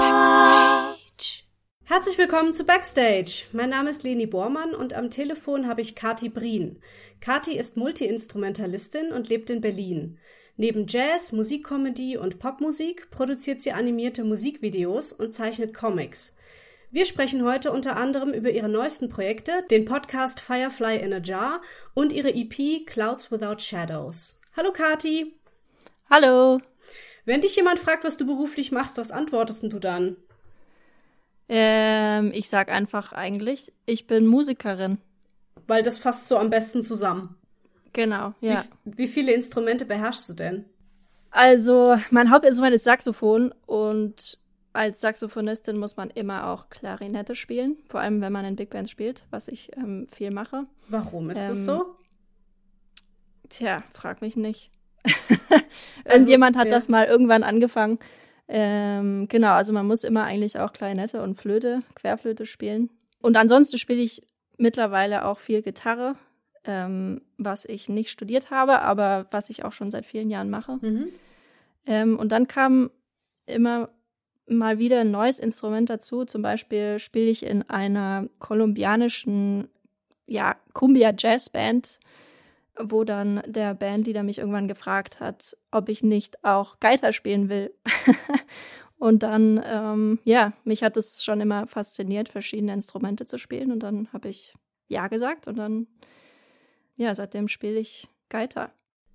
Backstage. Herzlich willkommen zu Backstage. Mein Name ist Leni Bormann und am Telefon habe ich Kati Brien. Kati ist Multiinstrumentalistin und lebt in Berlin. Neben Jazz, Musikkomödie und Popmusik produziert sie animierte Musikvideos und zeichnet Comics. Wir sprechen heute unter anderem über ihre neuesten Projekte, den Podcast Firefly in a Jar und ihre EP Clouds Without Shadows. Hallo Kati. Hallo. Wenn dich jemand fragt, was du beruflich machst, was antwortest du dann? Ähm, ich sag einfach eigentlich, ich bin Musikerin. Weil das fasst so am besten zusammen. Genau, ja. Wie, wie viele Instrumente beherrschst du denn? Also, mein Hauptinstrument ist Saxophon und als Saxophonistin muss man immer auch Klarinette spielen, vor allem wenn man in Big Bands spielt, was ich ähm, viel mache. Warum ist ähm, das so? Tja, frag mich nicht. Also, hat ja. das mal irgendwann angefangen. Ähm, genau, also man muss immer eigentlich auch Klarinette und Flöte, Querflöte spielen. Und ansonsten spiele ich mittlerweile auch viel Gitarre, ähm, was ich nicht studiert habe, aber was ich auch schon seit vielen Jahren mache. Mhm. Ähm, und dann kam immer mal wieder ein neues Instrument dazu. Zum Beispiel spiele ich in einer kolumbianischen, ja, Cumbia Jazz Band, wo dann der Bandleader mich irgendwann gefragt hat, ob ich nicht auch Geiter spielen will. und dann, ähm, ja, mich hat es schon immer fasziniert, verschiedene Instrumente zu spielen. Und dann habe ich ja gesagt und dann, ja, seitdem spiele ich Geiter.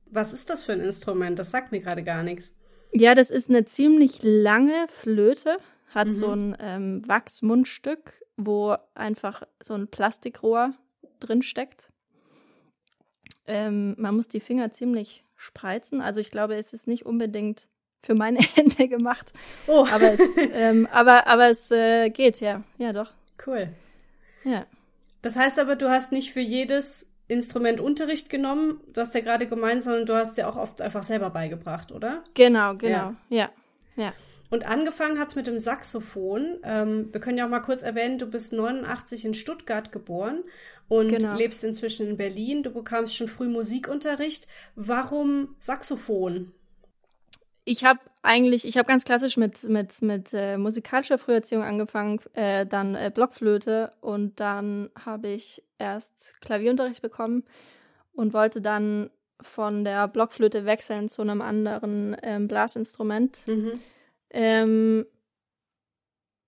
Was ist das für ein Instrument? Das sagt mir gerade gar nichts. Ja, das ist eine ziemlich lange Flöte, hat mhm. so ein ähm, Wachsmundstück, wo einfach so ein Plastikrohr drin steckt. Ähm, man muss die Finger ziemlich spreizen. Also ich glaube, es ist nicht unbedingt für meine Hände gemacht. Oh. Aber es, ähm, aber, aber es äh, geht, ja. Ja, doch. Cool. Ja. Das heißt aber, du hast nicht für jedes Instrument Unterricht genommen, du hast ja gerade gemeint, sondern du hast ja auch oft einfach selber beigebracht, oder? Genau, genau, ja. ja. ja. Und angefangen hat's mit dem Saxophon. Ähm, wir können ja auch mal kurz erwähnen, du bist 89 in Stuttgart geboren und genau. lebst inzwischen in Berlin. Du bekamst schon früh Musikunterricht. Warum Saxophon? ich habe eigentlich, ich habe ganz klassisch mit, mit, mit äh, musikalischer Früherziehung angefangen, äh, dann äh, Blockflöte und dann habe ich erst Klavierunterricht bekommen und wollte dann von der Blockflöte wechseln zu einem anderen ähm, Blasinstrument. Mhm. Ähm,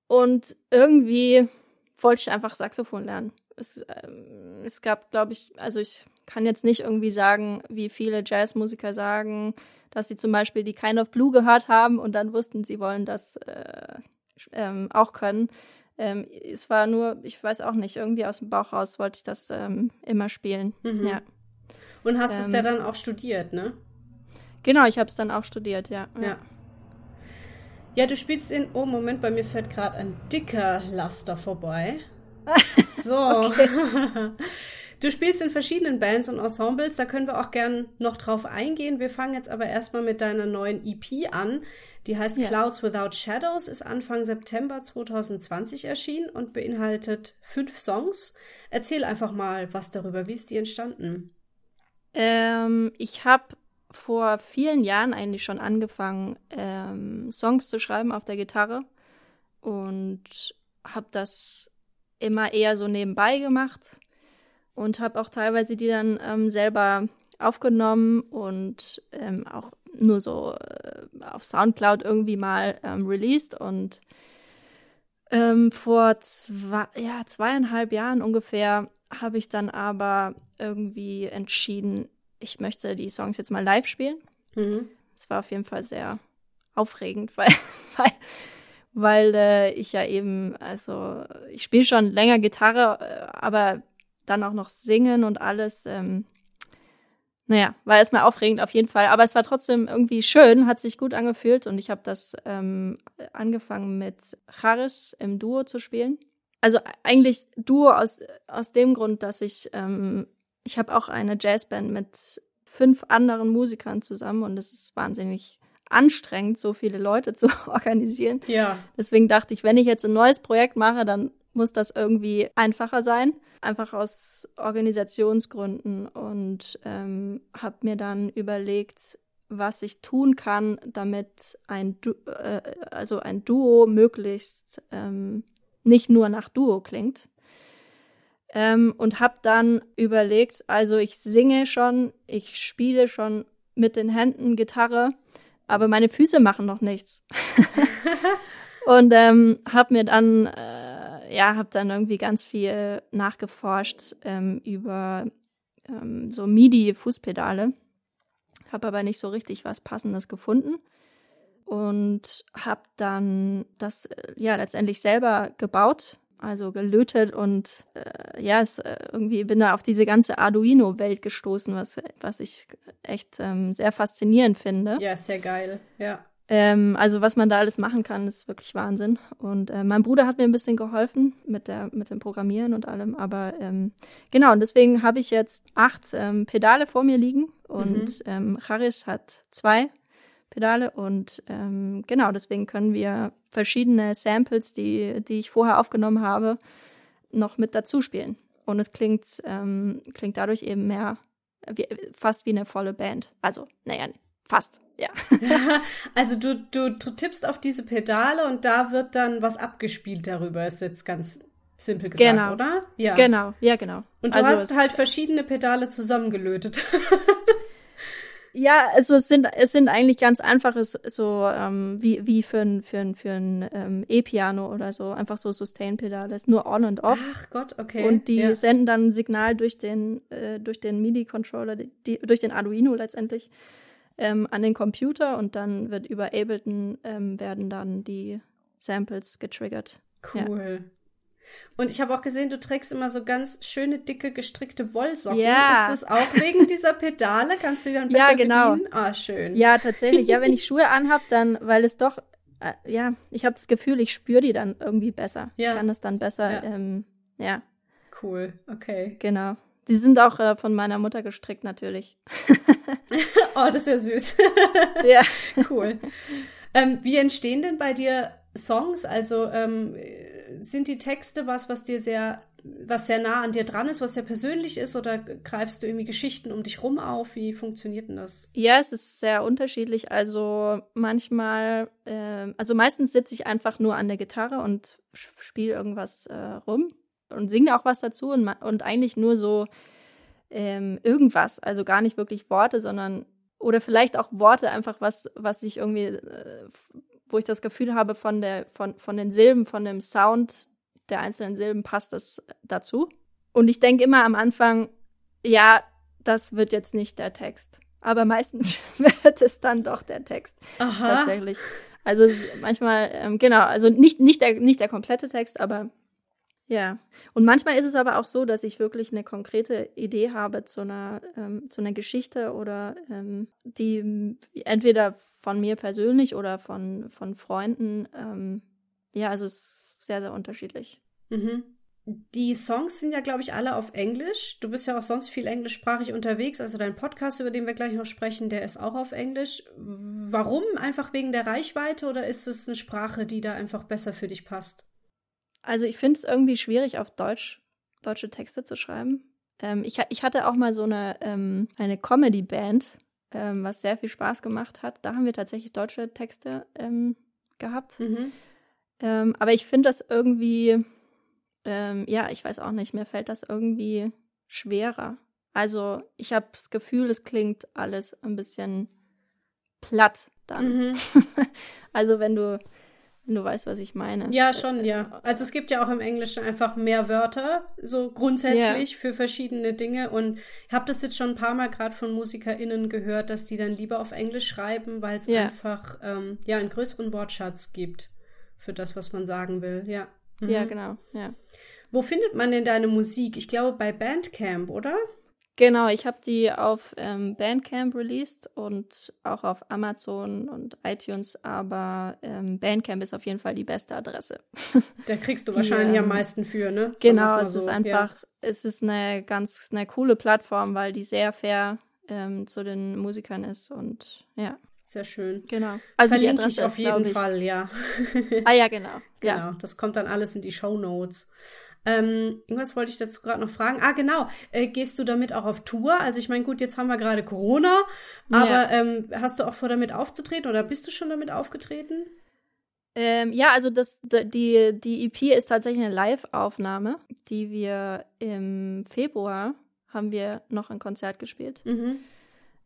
und irgendwie wollte ich einfach Saxophon lernen. Es, ähm, es gab, glaube ich, also ich kann jetzt nicht irgendwie sagen, wie viele Jazzmusiker sagen, dass sie zum Beispiel die Kind of Blue gehört haben und dann wussten, sie wollen das äh, ähm, auch können. Ähm, es war nur, ich weiß auch nicht, irgendwie aus dem Bauch raus wollte ich das ähm, immer spielen. Mhm. Ja. Und hast es ja ähm, dann auch studiert, ne? Genau, ich habe es dann auch studiert, ja. ja. Ja, du spielst in. Oh, Moment, bei mir fährt gerade ein dicker Laster vorbei. So. Du spielst in verschiedenen Bands und Ensembles, da können wir auch gern noch drauf eingehen. Wir fangen jetzt aber erstmal mit deiner neuen EP an. Die heißt ja. Clouds Without Shadows, ist Anfang September 2020 erschienen und beinhaltet fünf Songs. Erzähl einfach mal was darüber. Wie ist die entstanden? Ähm, ich habe vor vielen Jahren eigentlich schon angefangen, ähm, Songs zu schreiben auf der Gitarre und habe das immer eher so nebenbei gemacht und habe auch teilweise die dann ähm, selber aufgenommen und ähm, auch nur so äh, auf Soundcloud irgendwie mal ähm, released und ähm, vor zwei, ja, zweieinhalb Jahren ungefähr habe ich dann aber irgendwie entschieden, ich möchte die Songs jetzt mal live spielen. Es mhm. war auf jeden Fall sehr aufregend, weil, weil, weil äh, ich ja eben, also ich spiele schon länger Gitarre, äh, aber dann auch noch singen und alles. Ähm, naja, war erstmal aufregend auf jeden Fall. Aber es war trotzdem irgendwie schön, hat sich gut angefühlt und ich habe das ähm, angefangen mit Charis im Duo zu spielen. Also eigentlich Duo aus, aus dem Grund, dass ich, ähm, ich habe auch eine Jazzband mit fünf anderen Musikern zusammen und es ist wahnsinnig anstrengend, so viele Leute zu organisieren. Ja. Deswegen dachte ich, wenn ich jetzt ein neues Projekt mache, dann muss das irgendwie einfacher sein, einfach aus Organisationsgründen und ähm, habe mir dann überlegt, was ich tun kann, damit ein, du äh, also ein Duo möglichst ähm, nicht nur nach Duo klingt. Ähm, und habe dann überlegt, also ich singe schon, ich spiele schon mit den Händen Gitarre, aber meine Füße machen noch nichts. und ähm, habe mir dann, äh, ja, habe dann irgendwie ganz viel nachgeforscht ähm, über ähm, so MIDI-Fußpedale. Habe aber nicht so richtig was Passendes gefunden. Und habe dann das äh, ja letztendlich selber gebaut, also gelötet und äh, ja, es, äh, irgendwie bin da auf diese ganze Arduino-Welt gestoßen, was, was ich echt ähm, sehr faszinierend finde. Ja, sehr geil, ja. Ähm, also was man da alles machen kann, ist wirklich Wahnsinn. Und äh, mein Bruder hat mir ein bisschen geholfen mit der mit dem Programmieren und allem. Aber ähm, genau, und deswegen habe ich jetzt acht ähm, Pedale vor mir liegen und mhm. ähm, Charis hat zwei Pedale und ähm, genau, deswegen können wir verschiedene Samples, die die ich vorher aufgenommen habe, noch mit dazu spielen. Und es klingt ähm, klingt dadurch eben mehr wie, fast wie eine volle Band. Also, naja, Fast, ja. also du, du, du tippst auf diese Pedale und da wird dann was abgespielt darüber, ist jetzt ganz simpel gesagt, genau. oder? Ja. Genau, ja, genau. Und du also hast halt verschiedene Pedale zusammengelötet. ja, also es sind, es sind eigentlich ganz einfache, so ähm, wie, wie für ein, für ein, für ein ähm, E-Piano oder so, einfach so Sustain-Pedale, ist nur on und off. Ach Gott, okay. Und die ja. senden dann ein Signal durch den, äh, durch den MIDI-Controller, durch den Arduino letztendlich ähm, an den Computer und dann wird über Ableton ähm, werden dann die Samples getriggert. Cool. Ja. Und ich habe auch gesehen, du trägst immer so ganz schöne, dicke, gestrickte Wollsocken. Ja. Ist das auch wegen dieser Pedale? Kannst du die dann besser ja, genau. bedienen? Ah, schön. Ja, tatsächlich. Ja, wenn ich Schuhe anhab, dann, weil es doch, äh, ja, ich habe das Gefühl, ich spüre die dann irgendwie besser. Ja. Ich kann das dann besser, ja. Ähm, ja. Cool, okay. Genau. Die sind auch äh, von meiner Mutter gestrickt, natürlich. oh, das ist ja süß. ja. Cool. Ähm, wie entstehen denn bei dir Songs? Also ähm, sind die Texte was, was dir sehr, was sehr nah an dir dran ist, was sehr persönlich ist, oder greifst du irgendwie Geschichten um dich rum auf? Wie funktioniert denn das? Ja, es ist sehr unterschiedlich. Also manchmal, äh, also meistens sitze ich einfach nur an der Gitarre und spiele irgendwas äh, rum und singe auch was dazu und, und eigentlich nur so ähm, irgendwas, also gar nicht wirklich Worte, sondern oder vielleicht auch Worte einfach was, was ich irgendwie, äh, wo ich das Gefühl habe von der, von, von den Silben, von dem Sound der einzelnen Silben passt das dazu. Und ich denke immer am Anfang, ja, das wird jetzt nicht der Text. Aber meistens wird es dann doch der Text. Aha. Tatsächlich. Also manchmal, ähm, genau, also nicht, nicht, der, nicht der komplette Text, aber ja, und manchmal ist es aber auch so, dass ich wirklich eine konkrete Idee habe zu einer, ähm, zu einer Geschichte oder ähm, die entweder von mir persönlich oder von, von Freunden, ähm, ja, also es ist sehr, sehr unterschiedlich. Mhm. Die Songs sind ja, glaube ich, alle auf Englisch. Du bist ja auch sonst viel englischsprachig unterwegs. Also dein Podcast, über den wir gleich noch sprechen, der ist auch auf Englisch. Warum? Einfach wegen der Reichweite oder ist es eine Sprache, die da einfach besser für dich passt? Also ich finde es irgendwie schwierig, auf Deutsch deutsche Texte zu schreiben. Ähm, ich, ich hatte auch mal so eine, ähm, eine Comedy-Band, ähm, was sehr viel Spaß gemacht hat. Da haben wir tatsächlich deutsche Texte ähm, gehabt. Mhm. Ähm, aber ich finde das irgendwie, ähm, ja, ich weiß auch nicht, mir fällt das irgendwie schwerer. Also ich habe das Gefühl, es klingt alles ein bisschen platt dann. Mhm. also wenn du wenn du weißt, was ich meine. Ja, schon, ja. Also es gibt ja auch im Englischen einfach mehr Wörter, so grundsätzlich yeah. für verschiedene Dinge. Und ich habe das jetzt schon ein paar Mal gerade von MusikerInnen gehört, dass die dann lieber auf Englisch schreiben, weil es yeah. einfach ähm, ja einen größeren Wortschatz gibt für das, was man sagen will. Ja. Mhm. Ja, genau, ja. Wo findet man denn deine Musik? Ich glaube bei Bandcamp, oder? Genau, ich habe die auf ähm, Bandcamp released und auch auf Amazon und iTunes, aber ähm, Bandcamp ist auf jeden Fall die beste Adresse. Da kriegst du die, wahrscheinlich ähm, am meisten für, ne? Sagen genau, es so. ist einfach, ja. es ist eine ganz eine coole Plattform, weil die sehr fair ähm, zu den Musikern ist und ja. Sehr schön. Genau. Also Verlinke die Adresse ich auf jeden ist, Fall, ja. ah ja, genau. genau, ja. das kommt dann alles in die Show Notes. Ähm, irgendwas wollte ich dazu gerade noch fragen. Ah, genau. Äh, gehst du damit auch auf Tour? Also ich meine, gut, jetzt haben wir gerade Corona, aber ja. ähm, hast du auch vor, damit aufzutreten oder bist du schon damit aufgetreten? Ähm, ja, also das, die, die EP ist tatsächlich eine Live-Aufnahme, die wir im Februar haben wir noch ein Konzert gespielt mhm.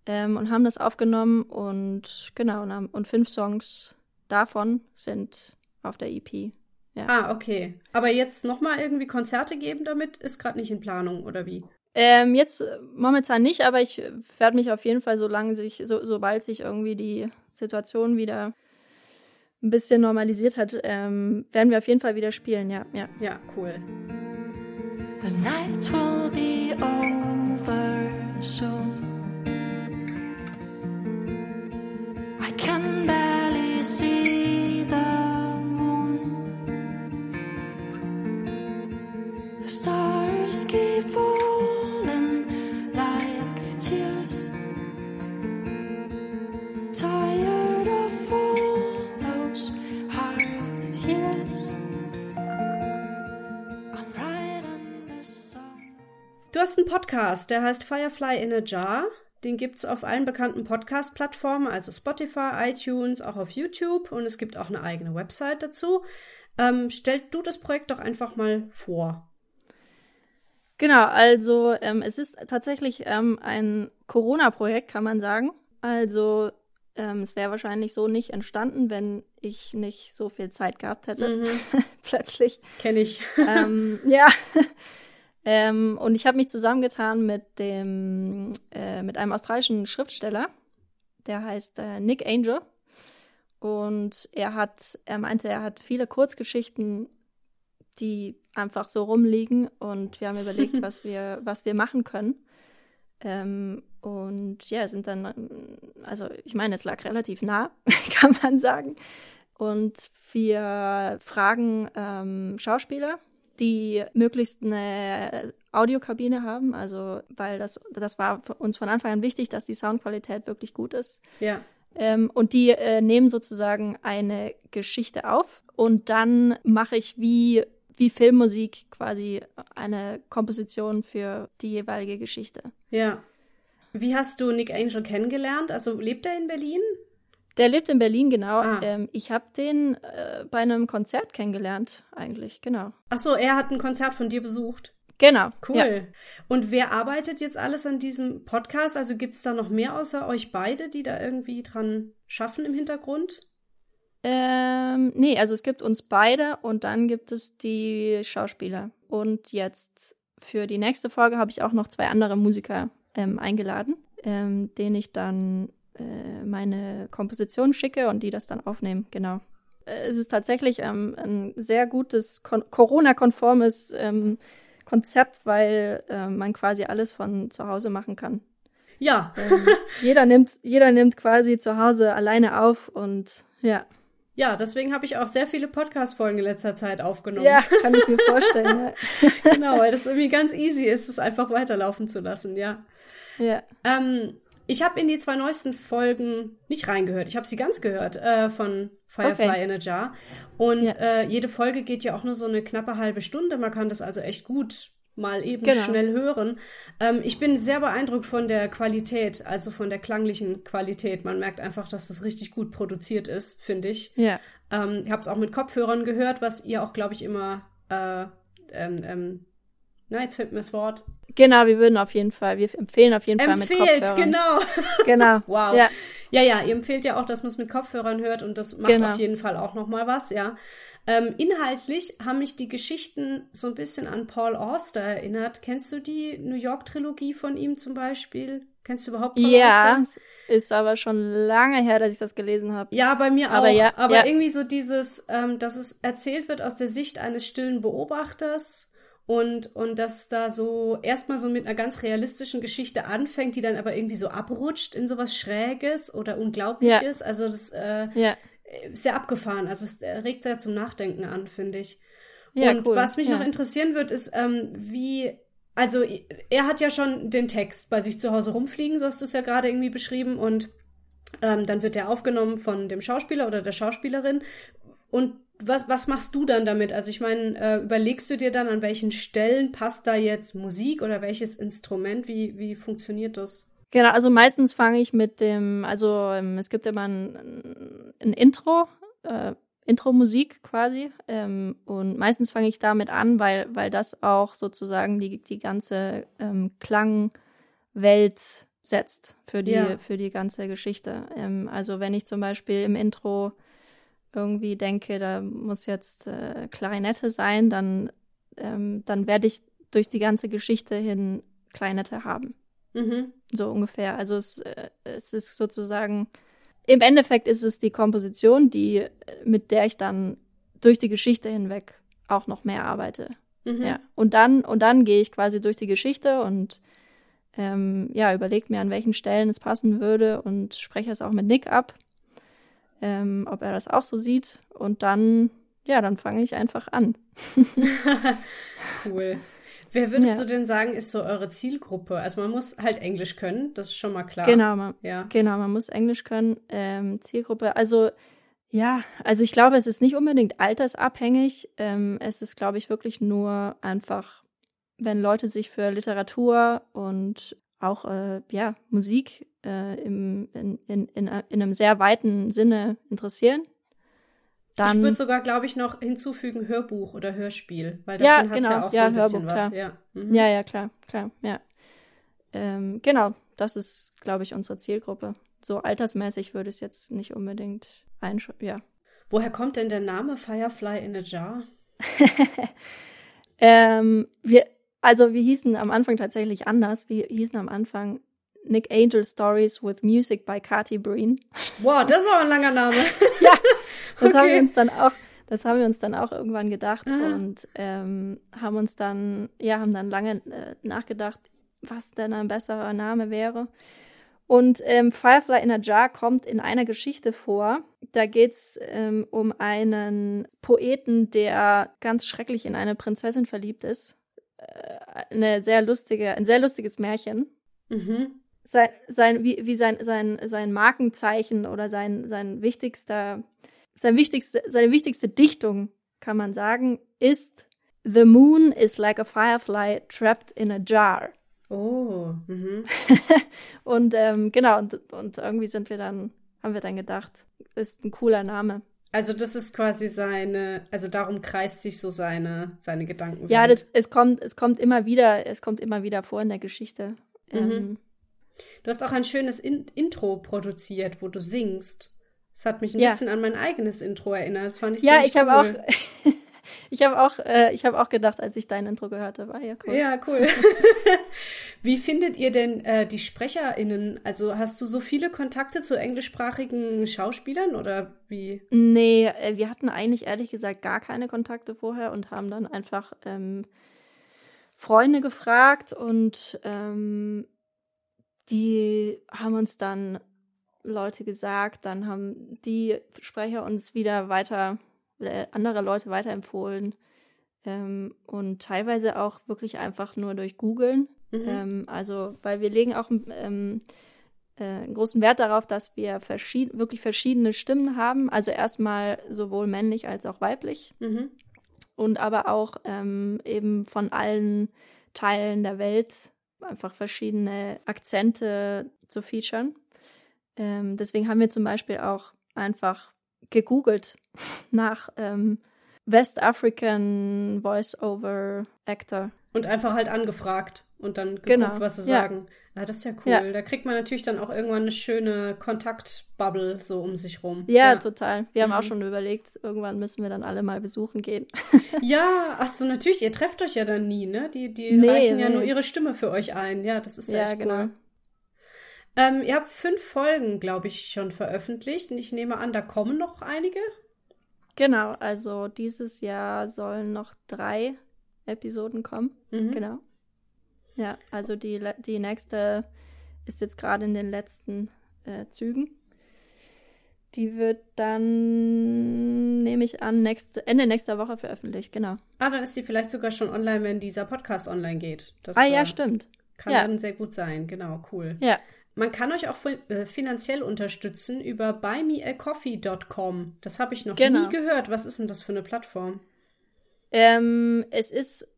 ähm, und haben das aufgenommen und genau und, haben, und fünf Songs davon sind auf der EP. Ja. Ah, okay. Aber jetzt nochmal irgendwie Konzerte geben damit ist gerade nicht in Planung, oder wie? Ähm, jetzt momentan nicht, aber ich werde mich auf jeden Fall, solange sich, so, sobald sich irgendwie die Situation wieder ein bisschen normalisiert hat, ähm, werden wir auf jeden Fall wieder spielen, ja. Ja, ja cool. The night will be over soon. I can barely see einen Podcast, der heißt Firefly in a Jar. Den gibt es auf allen bekannten Podcast-Plattformen, also Spotify, iTunes, auch auf YouTube und es gibt auch eine eigene Website dazu. Ähm, stell du das Projekt doch einfach mal vor. Genau, also ähm, es ist tatsächlich ähm, ein Corona-Projekt, kann man sagen. Also ähm, es wäre wahrscheinlich so nicht entstanden, wenn ich nicht so viel Zeit gehabt hätte. Mhm. Plötzlich. Kenne ich. Ähm, ja. Ähm, und ich habe mich zusammengetan mit dem, äh, mit einem australischen Schriftsteller, der heißt äh, Nick Angel. Und er hat, er meinte, er hat viele Kurzgeschichten, die einfach so rumliegen. Und wir haben überlegt, was wir, was wir machen können. Ähm, und ja, sind dann, also ich meine, es lag relativ nah, kann man sagen. Und wir fragen ähm, Schauspieler, die möglichst eine Audiokabine haben, also weil das, das war für uns von Anfang an wichtig, dass die Soundqualität wirklich gut ist. Ja. Ähm, und die äh, nehmen sozusagen eine Geschichte auf und dann mache ich wie, wie Filmmusik quasi eine Komposition für die jeweilige Geschichte. Ja. Wie hast du Nick Angel kennengelernt? Also lebt er in Berlin? Der lebt in Berlin, genau. Ah. Ähm, ich habe den äh, bei einem Konzert kennengelernt, eigentlich, genau. Ach so, er hat ein Konzert von dir besucht. Genau. Cool. Ja. Und wer arbeitet jetzt alles an diesem Podcast? Also gibt es da noch mehr außer euch beide, die da irgendwie dran schaffen im Hintergrund? Ähm, nee, also es gibt uns beide und dann gibt es die Schauspieler. Und jetzt für die nächste Folge habe ich auch noch zwei andere Musiker ähm, eingeladen, ähm, denen ich dann äh, meine Komposition schicke und die das dann aufnehmen, genau. Äh, es ist tatsächlich ähm, ein sehr gutes, Corona-konformes ähm, Konzept, weil äh, man quasi alles von zu Hause machen kann. Ja. Ähm, jeder nimmt, jeder nimmt quasi zu Hause alleine auf und ja. Ja, deswegen habe ich auch sehr viele Podcast-Folgen in letzter Zeit aufgenommen. Ja, kann ich mir vorstellen. ja. genau, weil das irgendwie ganz easy ist, es einfach weiterlaufen zu lassen, ja. Ja. Ähm, ich habe in die zwei neuesten Folgen nicht reingehört. Ich habe sie ganz gehört äh, von Firefly okay. in a Jar. Und ja. äh, jede Folge geht ja auch nur so eine knappe halbe Stunde. Man kann das also echt gut mal eben genau. schnell hören. Ähm, ich bin sehr beeindruckt von der Qualität, also von der klanglichen Qualität. Man merkt einfach, dass das richtig gut produziert ist, finde ich. Ja. Ähm, ich habe es auch mit Kopfhörern gehört, was ihr auch, glaube ich, immer äh, ähm, ähm, na, jetzt fällt mir das Wort. Genau, wir würden auf jeden Fall, wir empfehlen auf jeden Empfehlt, Fall mit Kopfhörern. genau. Genau. wow. Ja. ja, ja, ihr empfehlt ja auch, dass man es mit Kopfhörern hört und das macht genau. auf jeden Fall auch nochmal was, ja. Ähm, inhaltlich haben mich die Geschichten so ein bisschen an Paul Auster erinnert. Kennst du die New York-Trilogie von ihm zum Beispiel? Kennst du überhaupt Paul ja, Auster? Ja, ist aber schon lange her, dass ich das gelesen habe. Ja, bei mir aber auch. Ja, aber ja. irgendwie so dieses, ähm, dass es erzählt wird aus der Sicht eines stillen Beobachters und, und dass da so erstmal so mit einer ganz realistischen Geschichte anfängt, die dann aber irgendwie so abrutscht in sowas Schräges oder Unglaubliches. Ja. Also das äh, ja. ist sehr abgefahren. Also es regt sehr zum Nachdenken an, finde ich. Ja, und cool. was mich ja. noch interessieren wird, ist, ähm, wie, also er hat ja schon den Text bei sich zu Hause rumfliegen, so hast du es ja gerade irgendwie beschrieben, und ähm, dann wird der aufgenommen von dem Schauspieler oder der Schauspielerin Und was, was machst du dann damit? Also ich meine, äh, überlegst du dir dann, an welchen Stellen passt da jetzt Musik oder welches Instrument? Wie, wie funktioniert das? Genau, also meistens fange ich mit dem, also ähm, es gibt immer ein, ein Intro, äh, Intro-Musik quasi. Ähm, und meistens fange ich damit an, weil, weil das auch sozusagen die, die ganze ähm, Klangwelt setzt für die, Ja. für die ganze Geschichte. Ähm, also wenn ich zum Beispiel im Intro irgendwie denke, da muss jetzt äh, Klarinette sein, dann, ähm, dann werde ich durch die ganze Geschichte hin Klarinette haben. Mhm. So ungefähr. Also es, äh, es ist sozusagen, im Endeffekt ist es die Komposition, die, äh, mit der ich dann durch die Geschichte hinweg auch noch mehr arbeite. Mhm. Ja. Und dann, und dann gehe ich quasi durch die Geschichte und ähm, ja, überlege mir, an welchen Stellen es passen würde und spreche es auch mit Nick ab, ähm, ob er das auch so sieht. Und dann, ja, dann fange ich einfach an. Cool. Wer würdest Ja. du denn sagen, ist so eure Zielgruppe? Also man muss halt Englisch können, das ist schon mal klar. Genau, man, Ja. Genau, man muss Englisch können. Ähm, Zielgruppe, also ja, also ich glaube, es ist nicht unbedingt altersabhängig. Ähm, es ist, glaube ich, wirklich nur einfach, wenn Leute sich für Literatur und auch äh, ja, Musik äh, im, in, in, in, in einem sehr weiten Sinne interessieren. ich Dann, würde sogar, glaube ich, noch hinzufügen Hörbuch oder Hörspiel, weil Ja, davon hat es ja genau. auch so Ja, ein bisschen Hörbuch, was. klar. Ja. Mhm. ja, ja, klar, klar, ja. Ähm, genau, das ist, glaube ich, unsere Zielgruppe. So altersmäßig würde ich es jetzt nicht unbedingt einsch ja, Woher kommt denn der Name Firefly in a Jar? Ähm, wir, also wir hießen am Anfang tatsächlich anders. Wir hießen am Anfang Nick Angel Stories with Music by Kati Breen. Wow, das ist auch ein langer Name. ja, das haben Okay. wir uns dann auch, das haben wir uns dann auch irgendwann gedacht Ah. und ähm, haben uns dann, ja, haben dann lange äh, nachgedacht, was denn ein besserer Name wäre. Und ähm, Firefly in a Jar kommt in einer Geschichte vor. Da geht's ähm, um einen Poeten, der ganz schrecklich in eine Prinzessin verliebt ist. Äh, eine sehr lustige, ein sehr lustiges Märchen. Mhm. Sein, sein, wie, wie sein, sein, sein Markenzeichen oder sein, sein wichtigster, sein wichtigste, seine wichtigste Dichtung, kann man sagen, ist The moon is like a firefly trapped in a jar. Oh. Mhm. Und ähm, genau, und, und irgendwie sind wir dann, haben wir dann gedacht, ist ein cooler Name. Also das ist quasi seine, also darum kreist sich so seine, seine Gedanken. Ja, das, es kommt, es kommt immer wieder, es kommt immer wieder vor in der Geschichte. Mhm. Ähm, Du hast auch ein schönes In Intro produziert, wo du singst. Das hat mich ein Ja. bisschen an mein eigenes Intro erinnert. Das fand ich ja, ich habe cool. auch, ich habe auch, äh, ich habe auch gedacht, als ich dein Intro gehört habe, ah ja cool. Ja, cool. Wie findet ihr denn äh, die SprecherInnen? Also hast du so viele Kontakte zu englischsprachigen Schauspielern oder wie? Nee, äh, wir hatten eigentlich ehrlich gesagt gar keine Kontakte vorher und haben dann einfach ähm, Freunde gefragt und ähm, die haben uns dann Leute gesagt, dann haben die Sprecher uns wieder weiter, äh, andere Leute weiterempfohlen ähm, und teilweise auch wirklich einfach nur durch Googeln. Mhm. Ähm, also, weil wir legen auch ähm, äh, einen großen Wert darauf, dass wir verschied wirklich verschiedene Stimmen haben. Also erstmal sowohl männlich als auch weiblich Mhm. und aber auch ähm, eben von allen Teilen der Welt einfach verschiedene Akzente zu featuren. Ähm, deswegen haben wir zum Beispiel auch einfach gegoogelt nach ähm, West African Voice-Over Actor. Und einfach halt angefragt und dann geguckt, Genau, was sie ja. sagen. Ja, das ist ja cool. Ja. Da kriegt man natürlich dann auch irgendwann eine schöne Kontaktbubble so um sich rum. Ja, total. Wir haben Mhm. auch schon überlegt, irgendwann müssen wir dann alle mal besuchen gehen. Ja, ach so, natürlich, ihr trefft euch ja dann nie, ne? Die, die Nee, reichen ja nee. nur ihre Stimme für euch ein. Ja, das ist ja, Ja, echt genau. cool. Ähm, ihr habt fünf Folgen, glaube ich, schon veröffentlicht und ich nehme an, da kommen noch einige. Genau, also dieses Jahr sollen noch drei Episoden kommen. Mhm. Genau. Ja, also die, die nächste ist jetzt gerade in den letzten äh, Zügen. Die wird dann, nehme ich an, nächste, Ende nächster Woche veröffentlicht, genau. Ah, dann ist die vielleicht sogar schon online, wenn dieser Podcast online geht. Das ah ja, äh, stimmt. kann Ja. dann sehr gut sein. Genau, cool. Ja. Man kann euch auch äh, finanziell unterstützen über buymeacoffee.com. Das habe ich noch Genau. nie gehört. Was ist denn das für eine Plattform? Ähm, es ist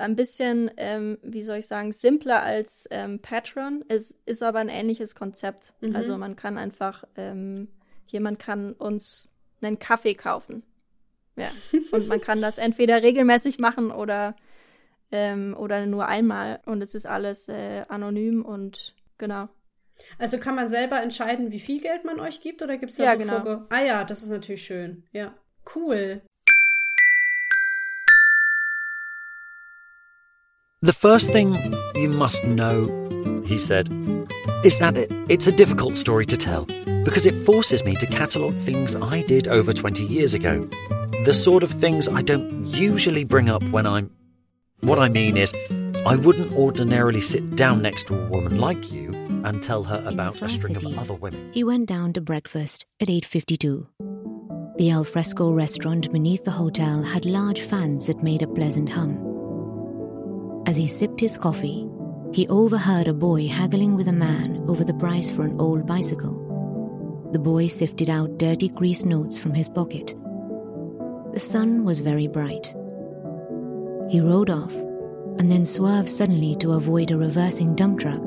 ein bisschen, ähm, wie soll ich sagen, simpler als ähm, Patreon. Es ist aber ein ähnliches Konzept. Mhm. Also man kann einfach, ähm, jemand kann uns einen Kaffee kaufen. Ja. Und man kann das entweder regelmäßig machen oder, ähm, oder nur einmal. Und es ist alles äh, anonym und genau. Also kann man selber entscheiden, wie viel Geld man euch gibt oder gibt es da Ja, so genau. Vorge Ah ja, das ist natürlich schön. Ja, cool. The first thing you must know, he said, is that it, it's a difficult story to tell because it forces me to catalogue things I did over 20 years ago. The sort of things I don't usually bring up when I'm. What I mean is, I wouldn't ordinarily sit down next to a woman like you and tell her about a string of other women. He went down to breakfast at 8:52. The alfresco restaurant beneath the hotel had large fans that made a pleasant hum. As he sipped his coffee, he overheard a boy haggling with a man over the price for an old bicycle. The boy sifted out dirty grease notes from his pocket. The sun was very bright. He rode off and then swerved suddenly to avoid a reversing dump truck,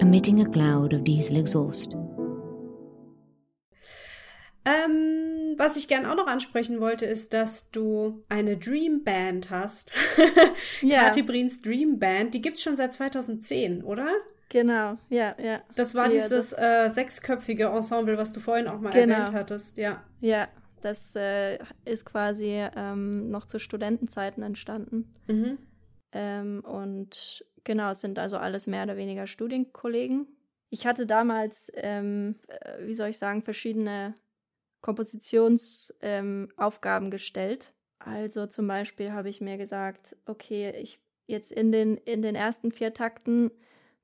emitting a cloud of diesel exhaust. Ähm, was ich gern auch noch ansprechen wollte, ist, dass du eine Dream Band hast. Ja. Kathi Brins Dream Band. Die gibt's schon seit 2010, oder? Genau, ja, ja. Das war Ja, dieses das- äh, sechsköpfige Ensemble, was du vorhin auch mal Genau. erwähnt hattest. Ja. Ja, das äh, ist quasi ähm, noch zu Studentenzeiten entstanden. Mhm. Ähm, und genau, es sind also alles mehr oder weniger Studienkollegen. Ich hatte damals, ähm, äh, wie soll ich sagen, verschiedene Kompositionsaufgaben ähm, gestellt. Also zum Beispiel habe ich mir gesagt, okay, ich jetzt in den, in den ersten vier Takten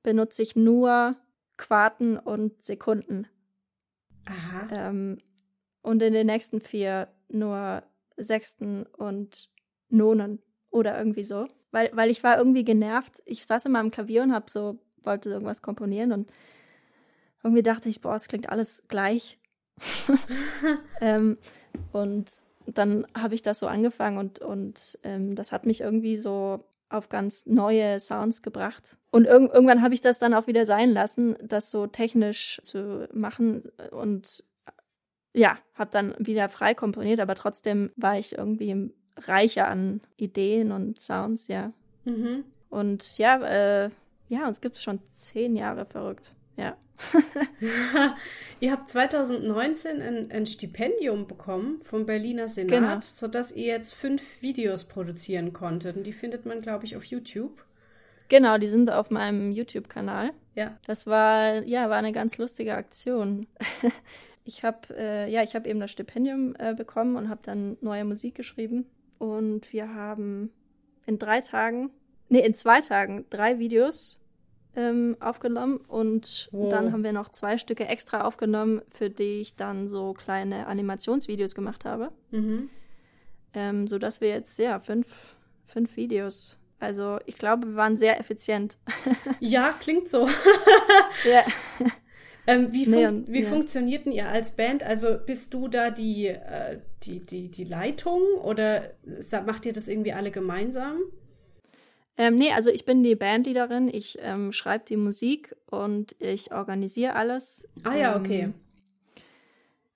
benutze ich nur Quarten und Sekunden. Aha. Ähm, und in den nächsten vier nur Sechsten und Nonen oder irgendwie so. Weil, weil ich war irgendwie genervt. Ich saß immer am Klavier und hab so, wollte irgendwas komponieren und irgendwie dachte ich, boah, es klingt alles gleich. ähm, und dann habe ich das so angefangen und, und ähm, das hat mich irgendwie so auf ganz neue Sounds gebracht. Und irg irgendwann habe ich das dann auch wieder sein lassen, das so technisch zu machen und ja, habe dann wieder frei komponiert, aber trotzdem war ich irgendwie reicher an Ideen und Sounds, ja. Mhm. Und ja, äh, ja, uns gibt es schon zehn Jahre verrückt, ja. ihr habt 2019 ein, ein Stipendium bekommen vom Berliner Senat, Genau. sodass ihr jetzt fünf Videos produzieren konntet. Und die findet man, glaube ich, auf YouTube. Genau, die sind auf meinem YouTube-Kanal. Ja. Das war, ja, war eine ganz lustige Aktion. ich habe, äh, ja, ich habe eben das Stipendium äh, bekommen und habe dann neue Musik geschrieben. Und wir haben in drei Tagen, nee, in zwei Tagen drei Videos ähm, aufgenommen und Wow. dann haben wir noch zwei Stücke extra aufgenommen, für die ich dann so kleine Animationsvideos gemacht habe. Mhm. Ähm, so dass wir jetzt, ja, fünf, fünf Videos. Also ich glaube, wir waren sehr effizient. Ja, klingt so. ja. Ähm, wie Nee, fun und- wie ja. funktionierten ihr als Band? Also bist du da die, äh, die, die, die Leitung oder macht ihr das irgendwie alle gemeinsam? Ähm, nee, also ich bin die Bandleaderin, ich ähm, schreibe die Musik und ich organisiere alles. Ah ja, Ähm, okay.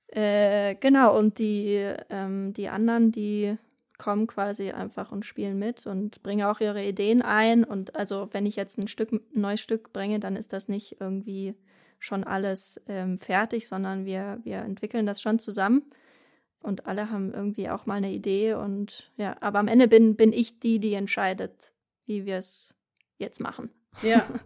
Äh, genau, und die, ähm, die anderen, die kommen quasi einfach und spielen mit und bringen auch ihre Ideen ein. Und also wenn ich jetzt ein Stück, ein neues Stück bringe, dann ist das nicht irgendwie schon alles ähm, fertig, sondern wir, wir entwickeln das schon zusammen. Und alle haben irgendwie auch mal eine Idee und ja, aber am Ende bin, bin ich die, die entscheidet, wie wir es jetzt machen. Ja.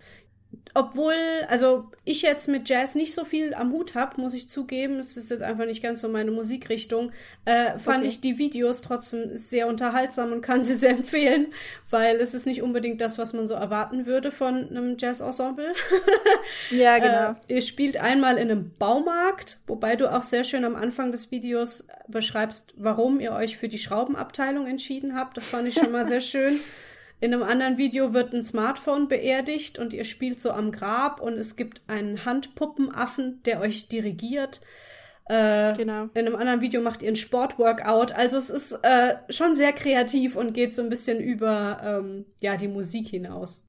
Obwohl, also ich jetzt mit Jazz nicht so viel am Hut habe, muss ich zugeben, es ist jetzt einfach nicht ganz so meine Musikrichtung, äh, fand Okay. ich die Videos trotzdem sehr unterhaltsam und kann sie sehr empfehlen, weil es ist nicht unbedingt das, was man so erwarten würde von einem Jazz-Ensemble. Ja, genau. Äh, ihr spielt einmal in einem Baumarkt, wobei du auch sehr schön am Anfang des Videos beschreibst, warum ihr euch für die Schraubenabteilung entschieden habt. Das fand ich schon mal sehr schön. In einem anderen Video wird ein Smartphone beerdigt und ihr spielt so am Grab und es gibt einen Handpuppenaffen, der euch dirigiert. Äh, Genau. In einem anderen Video macht ihr ein Sportworkout. Also es ist äh, schon sehr kreativ und geht so ein bisschen über ähm, ja die Musik hinaus.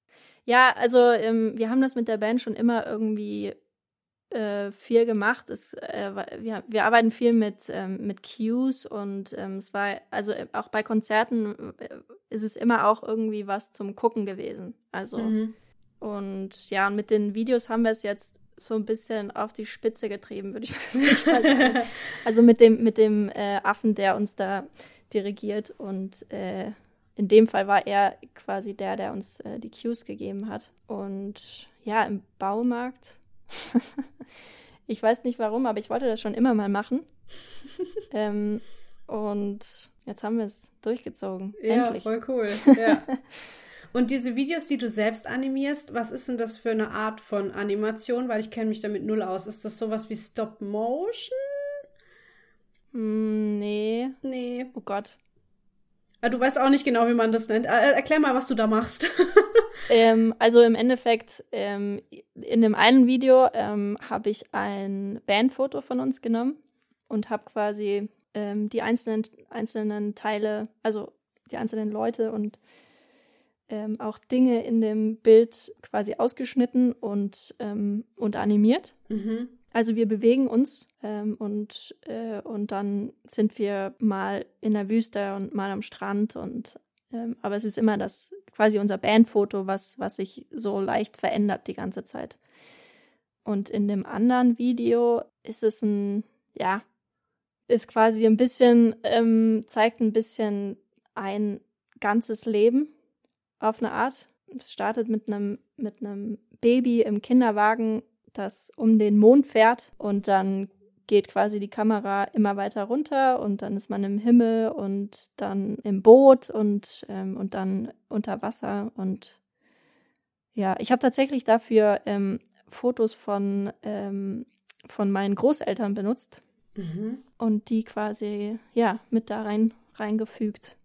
Ja, also ähm, wir haben das mit der Band schon immer irgendwie äh, viel gemacht. Es, äh, wir, wir arbeiten viel mit, ähm, mit Cues und ähm, es war, also äh, auch bei Konzerten äh, ist es immer auch irgendwie was zum Gucken gewesen. Also Mhm. und ja, und mit den Videos haben wir es jetzt so ein bisschen auf die Spitze getrieben, würde ich, würd ich mal sagen. Also mit dem, mit dem äh, Affen, der uns da dirigiert und äh, in dem Fall war er quasi der, der uns äh, die Cues gegeben hat. Und ja, im Baumarkt, ich weiß nicht warum, aber ich wollte das schon immer mal machen. ähm, und jetzt haben wir es durchgezogen. Ja, Endlich. voll cool. Ja. Und diese Videos, die du selbst animierst, was ist denn das für eine Art von Animation? Weil ich kenne mich damit null aus. Ist das sowas wie Stop Motion? Hm, nee, Nee. oh Gott. Ah, Du weißt auch nicht genau, wie man das nennt. Äh, erklär mal, was du da machst. Ähm, also im Endeffekt, ähm, in dem einen Video ähm, habe ich ein Bandfoto von uns genommen und habe quasi ähm, die einzelnen, einzelnen Teile, also die einzelnen Leute und ähm, auch Dinge in dem Bild quasi ausgeschnitten und, ähm, und animiert. mhm. Also wir bewegen uns ähm, und, äh, und dann sind wir mal in der Wüste und mal am Strand und ähm, aber es ist immer das quasi unser Bandfoto, was, was sich so leicht verändert die ganze Zeit. Und in dem anderen Video ist es ein, ja, ist quasi ein bisschen, ähm, zeigt ein bisschen ein ganzes Leben auf eine Art. Es startet mit einem, mit einem Baby im Kinderwagen, das um den Mond fährt und dann geht quasi die Kamera immer weiter runter und dann ist man im Himmel und dann im Boot und, ähm, und dann unter Wasser und ja, ich habe tatsächlich dafür ähm, Fotos von, ähm, von meinen Großeltern benutzt Mhm. und die quasi, ja, mit da rein, reingefügt.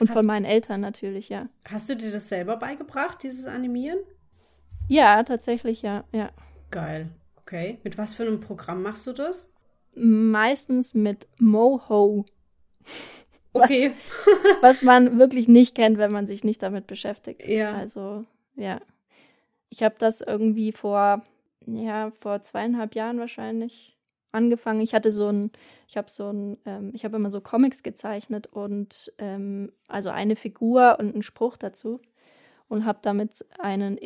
Und Hast- von meinen Eltern natürlich, ja. Hast du dir das selber beigebracht, dieses Animieren? Ja, tatsächlich, ja, ja. Geil. Okay. Mit was für einem Programm machst du das? Meistens mit Moho, Okay. was man wirklich nicht kennt, wenn man sich nicht damit beschäftigt. Ja. Also, ja. Ich habe das irgendwie vor, ja, vor zweieinhalb Jahren wahrscheinlich angefangen. Ich hatte so ein, ich habe so ein, ähm, ich habe immer so Comics gezeichnet und ähm, also eine Figur und einen Spruch dazu und habe damit einen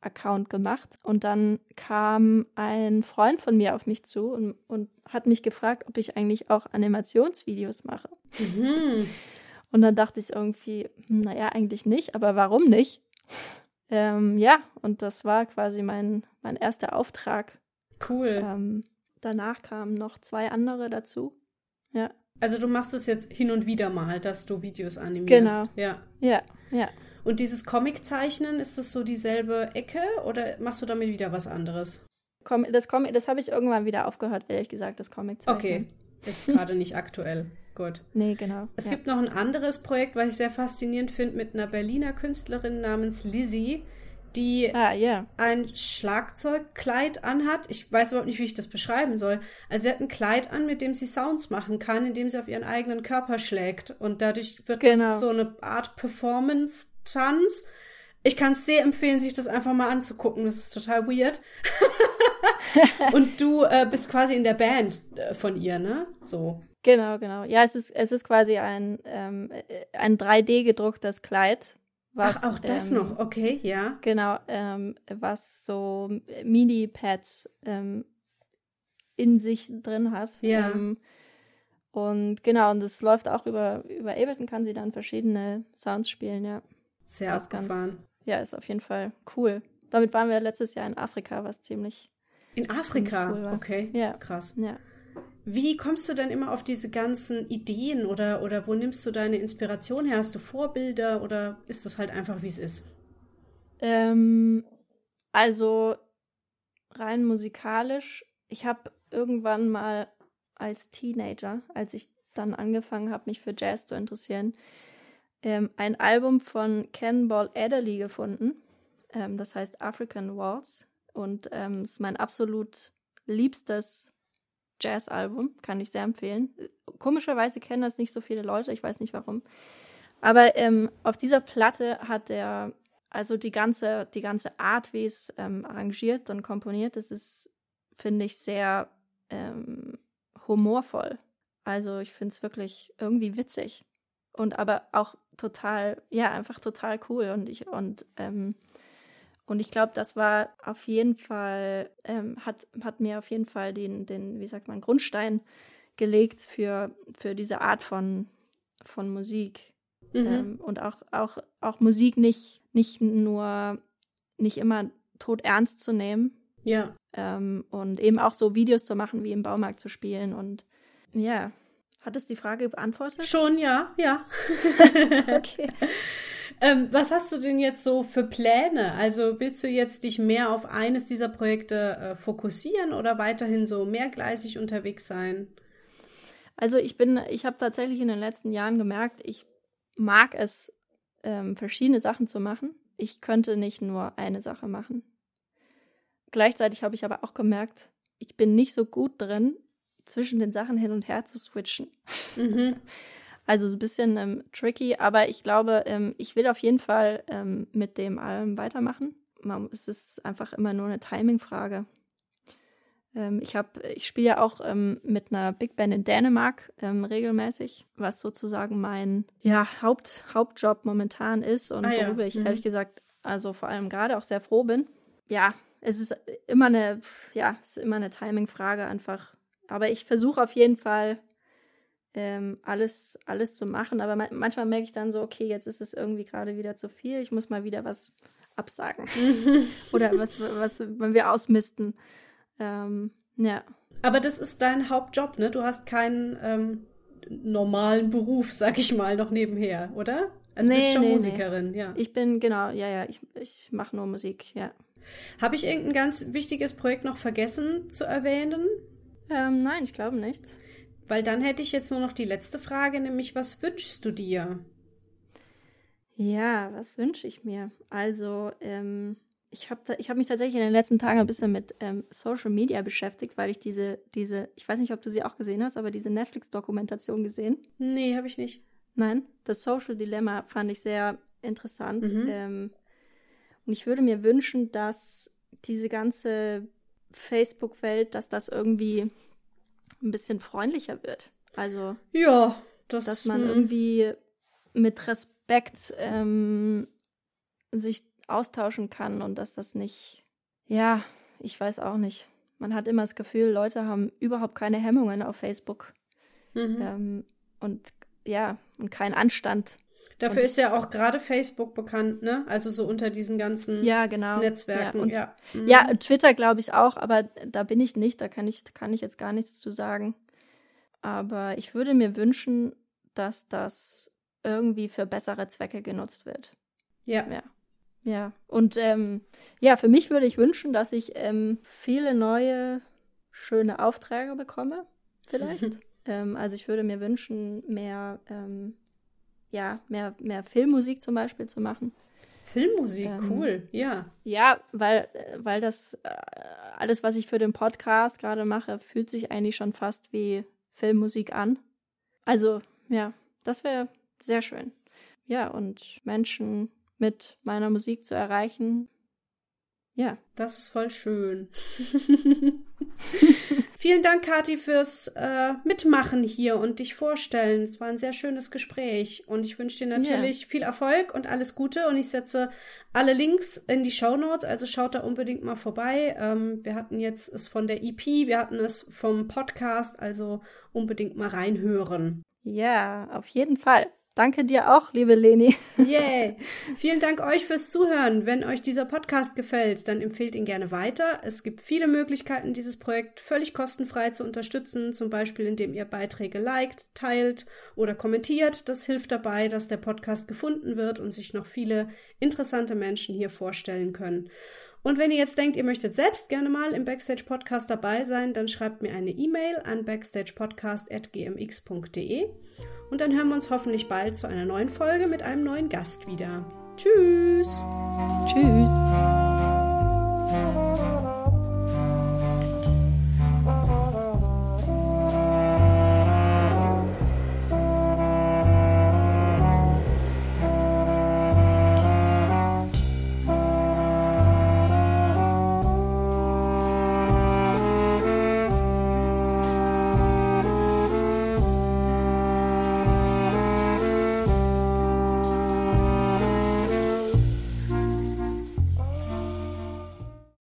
Instagram-Account gemacht. Und dann kam ein Freund von mir auf mich zu und, und hat mich gefragt, ob ich eigentlich auch Animationsvideos mache. Mhm. Und dann dachte ich irgendwie, hm, naja, eigentlich nicht, aber warum nicht? Ähm, ja, und das war quasi mein, mein erster Auftrag. Cool. Ähm, danach kamen noch zwei andere dazu. Ja, Also du machst es jetzt hin und wieder mal, dass du Videos animierst. Genau. Ja. ja, ja. Und dieses Comiczeichnen, ist das so dieselbe Ecke oder machst du damit wieder was anderes? Com das Comic, das habe ich irgendwann wieder aufgehört, ehrlich gesagt, das Comic zeichnen. Okay. Ist gerade nicht aktuell. Gut. Nee, genau. Es ja. gibt noch ein anderes Projekt, was ich sehr faszinierend finde, mit einer Berliner Künstlerin namens Lizzie, die Ah, ja. ein Schlagzeugkleid anhat. Ich weiß überhaupt nicht, wie ich das beschreiben soll. Also sie hat ein Kleid an, mit dem sie Sounds machen kann, indem sie auf ihren eigenen Körper schlägt. Und dadurch wird Genau. das so eine Art Performance-Tanz. Ich kann es sehr empfehlen, sich das einfach mal anzugucken. Das ist total weird. Und du äh, bist quasi in der Band äh, von ihr, ne? So. Genau, genau. Ja, es ist, es ist quasi ein, ähm, äh, ein 3D gedrucktes Kleid. Was, Ach, auch das ähm, noch. Okay, ja. Genau, ähm, was so Mini-Pads ähm, in sich drin hat. Ja. Ähm, und genau, und das läuft auch über, über Ableton, kann sie dann verschiedene Sounds spielen, ja. Sehr ist abgefahren. ja, ist auf jeden Fall cool. Damit waren wir letztes Jahr in Afrika, was ziemlich, In Afrika. cool okay. Ja. Krass. ja. Wie kommst du denn immer auf diese ganzen Ideen oder, oder wo nimmst du deine Inspiration her? Hast du Vorbilder oder ist das halt einfach, wie es ist? Ähm, also rein musikalisch, ich habe irgendwann mal als Teenager, als ich dann angefangen habe, mich für Jazz zu interessieren, ähm, ein Album von Cannonball Adderley gefunden. Ähm, das heißt African Waltz. Und ähm, ist mein absolut liebstes Jazz-Album. Kann ich sehr empfehlen. Komischerweise kennen das nicht so viele Leute. Ich weiß nicht warum. Aber ähm, auf dieser Platte hat er also die ganze, die ganze Art, wie es ähm, arrangiert und komponiert, das ist, finde ich, sehr ähm, humorvoll. Also ich finde es wirklich irgendwie witzig. Und aber auch total, ja, einfach total cool. Und ich, und, ähm, und ich glaube, das war auf jeden Fall, ähm, hat, hat mir auf jeden Fall den, den, wie sagt man, Grundstein gelegt für, für diese Art von, von Musik. Mhm. Ähm, und auch, auch, auch Musik nicht, nicht nur, nicht immer tot ernst zu nehmen. Ja. Ähm, und eben auch so Videos zu machen, wie im Baumarkt zu spielen. Und ja, hat es die Frage beantwortet? Schon, ja, ja. okay. ähm, was hast du denn jetzt so für Pläne? Also willst du jetzt dich mehr auf eines dieser Projekte äh, fokussieren oder weiterhin so mehrgleisig unterwegs sein? Also ich bin, ich habe tatsächlich in den letzten Jahren gemerkt, ich mag es, ähm, verschiedene Sachen zu machen. Ich könnte nicht nur eine Sache machen. Gleichzeitig habe ich aber auch gemerkt, ich bin nicht so gut drin, zwischen den Sachen hin und her zu switchen. Mhm. Also ein bisschen ähm, tricky, aber ich glaube, ähm, ich will auf jeden Fall ähm, mit dem allem weitermachen. Man, es ist einfach immer nur eine Timing-Frage. Ähm, ich habe, ich spiele ja auch ähm, mit einer Big Band in Dänemark ähm, regelmäßig, was sozusagen mein ja, Haupt, Hauptjob momentan ist und ah, ja. worüber ich mhm. ehrlich gesagt, also vor allem gerade auch sehr froh bin. Ja, es ist immer eine, ja, es ist immer eine Timing-Frage einfach. Aber ich versuche auf jeden Fall ähm, alles, alles zu machen. Aber ma manchmal merke ich dann so, okay, jetzt ist es irgendwie gerade wieder zu viel. Ich muss mal wieder was absagen. Oder was, was, wenn wir ausmisten. Ähm, ja. Aber das ist dein Hauptjob, ne? Du hast keinen ähm, normalen Beruf, sag ich mal, noch nebenher, oder? Also nee, du bist schon nee, Musikerin, nee. ja. Ich bin, genau, ja, ja, ich, ich mache nur Musik, ja. Habe ich irgendein ganz wichtiges Projekt noch vergessen zu erwähnen? Ähm, nein, ich glaube nicht. Weil dann hätte ich jetzt nur noch die letzte Frage, nämlich was wünschst du dir? Ja, was wünsche ich mir? Also, ähm, ich habe hab mich tatsächlich in den letzten Tagen ein bisschen mit ähm, Social Media beschäftigt, weil ich diese, diese, ich weiß nicht, ob du sie auch gesehen hast, aber diese Netflix-Dokumentation gesehen. Nee, habe ich nicht. Nein, das Social Dilemma fand ich sehr interessant. Mhm. Ähm, und ich würde mir wünschen, dass diese ganze Facebook-Welt, dass das irgendwie ein bisschen freundlicher wird. Also, ja, das, dass man irgendwie mit Respekt ähm, sich austauschen kann und dass das nicht, ja, ich weiß auch nicht. Man hat immer das Gefühl, Leute haben überhaupt keine Hemmungen auf Facebook. Mhm. Ähm, und ja, und keinen Anstand. Dafür ist ja auch gerade Facebook bekannt, ne? Also so unter diesen ganzen ja, genau. Netzwerken. Ja, und, ja. Mhm. ja Twitter glaube ich auch, aber da bin ich nicht, da kann ich, kann ich jetzt gar nichts zu sagen. Aber ich würde mir wünschen, dass das irgendwie für bessere Zwecke genutzt wird. Ja. Ja. Ja, und ähm, ja, für mich würde ich wünschen, dass ich ähm, viele neue, schöne Aufträge bekomme, vielleicht. ähm, also ich würde mir wünschen, mehr, ähm, ja, mehr, mehr Filmmusik zum Beispiel zu machen. Filmmusik, ähm, cool, ja. Ja, weil, äh, weil das äh, alles, was ich für den Podcast gerade mache, fühlt sich eigentlich schon fast wie Filmmusik an. Also, ja, das wäre sehr schön. Ja, und Menschen mit meiner Musik zu erreichen. Ja. Das ist voll schön. Vielen Dank, Kathi, fürs äh, Mitmachen hier und dich vorstellen. Es war ein sehr schönes Gespräch und ich wünsche dir natürlich ja. viel Erfolg und alles Gute und ich setze alle Links in die Show Notes, also schaut da unbedingt mal vorbei. Ähm, wir hatten jetzt es von der EP, wir hatten es vom Podcast, also unbedingt mal reinhören. Ja, auf jeden Fall. Danke dir auch, liebe Leni. Yay! Vielen Dank euch fürs Zuhören. Wenn euch dieser Podcast gefällt, dann empfehlt ihn gerne weiter. Es gibt viele Möglichkeiten, dieses Projekt völlig kostenfrei zu unterstützen, zum Beispiel indem ihr Beiträge liked, teilt oder kommentiert. Das hilft dabei, dass der Podcast gefunden wird und sich noch viele interessante Menschen hier vorstellen können. Und wenn ihr jetzt denkt, ihr möchtet selbst gerne mal im Backstage Podcast dabei sein, dann schreibt mir eine E-Mail an backstagepodcast.gmx.de und dann hören wir uns hoffentlich bald zu einer neuen Folge mit einem neuen Gast wieder. Tschüss! Tschüss!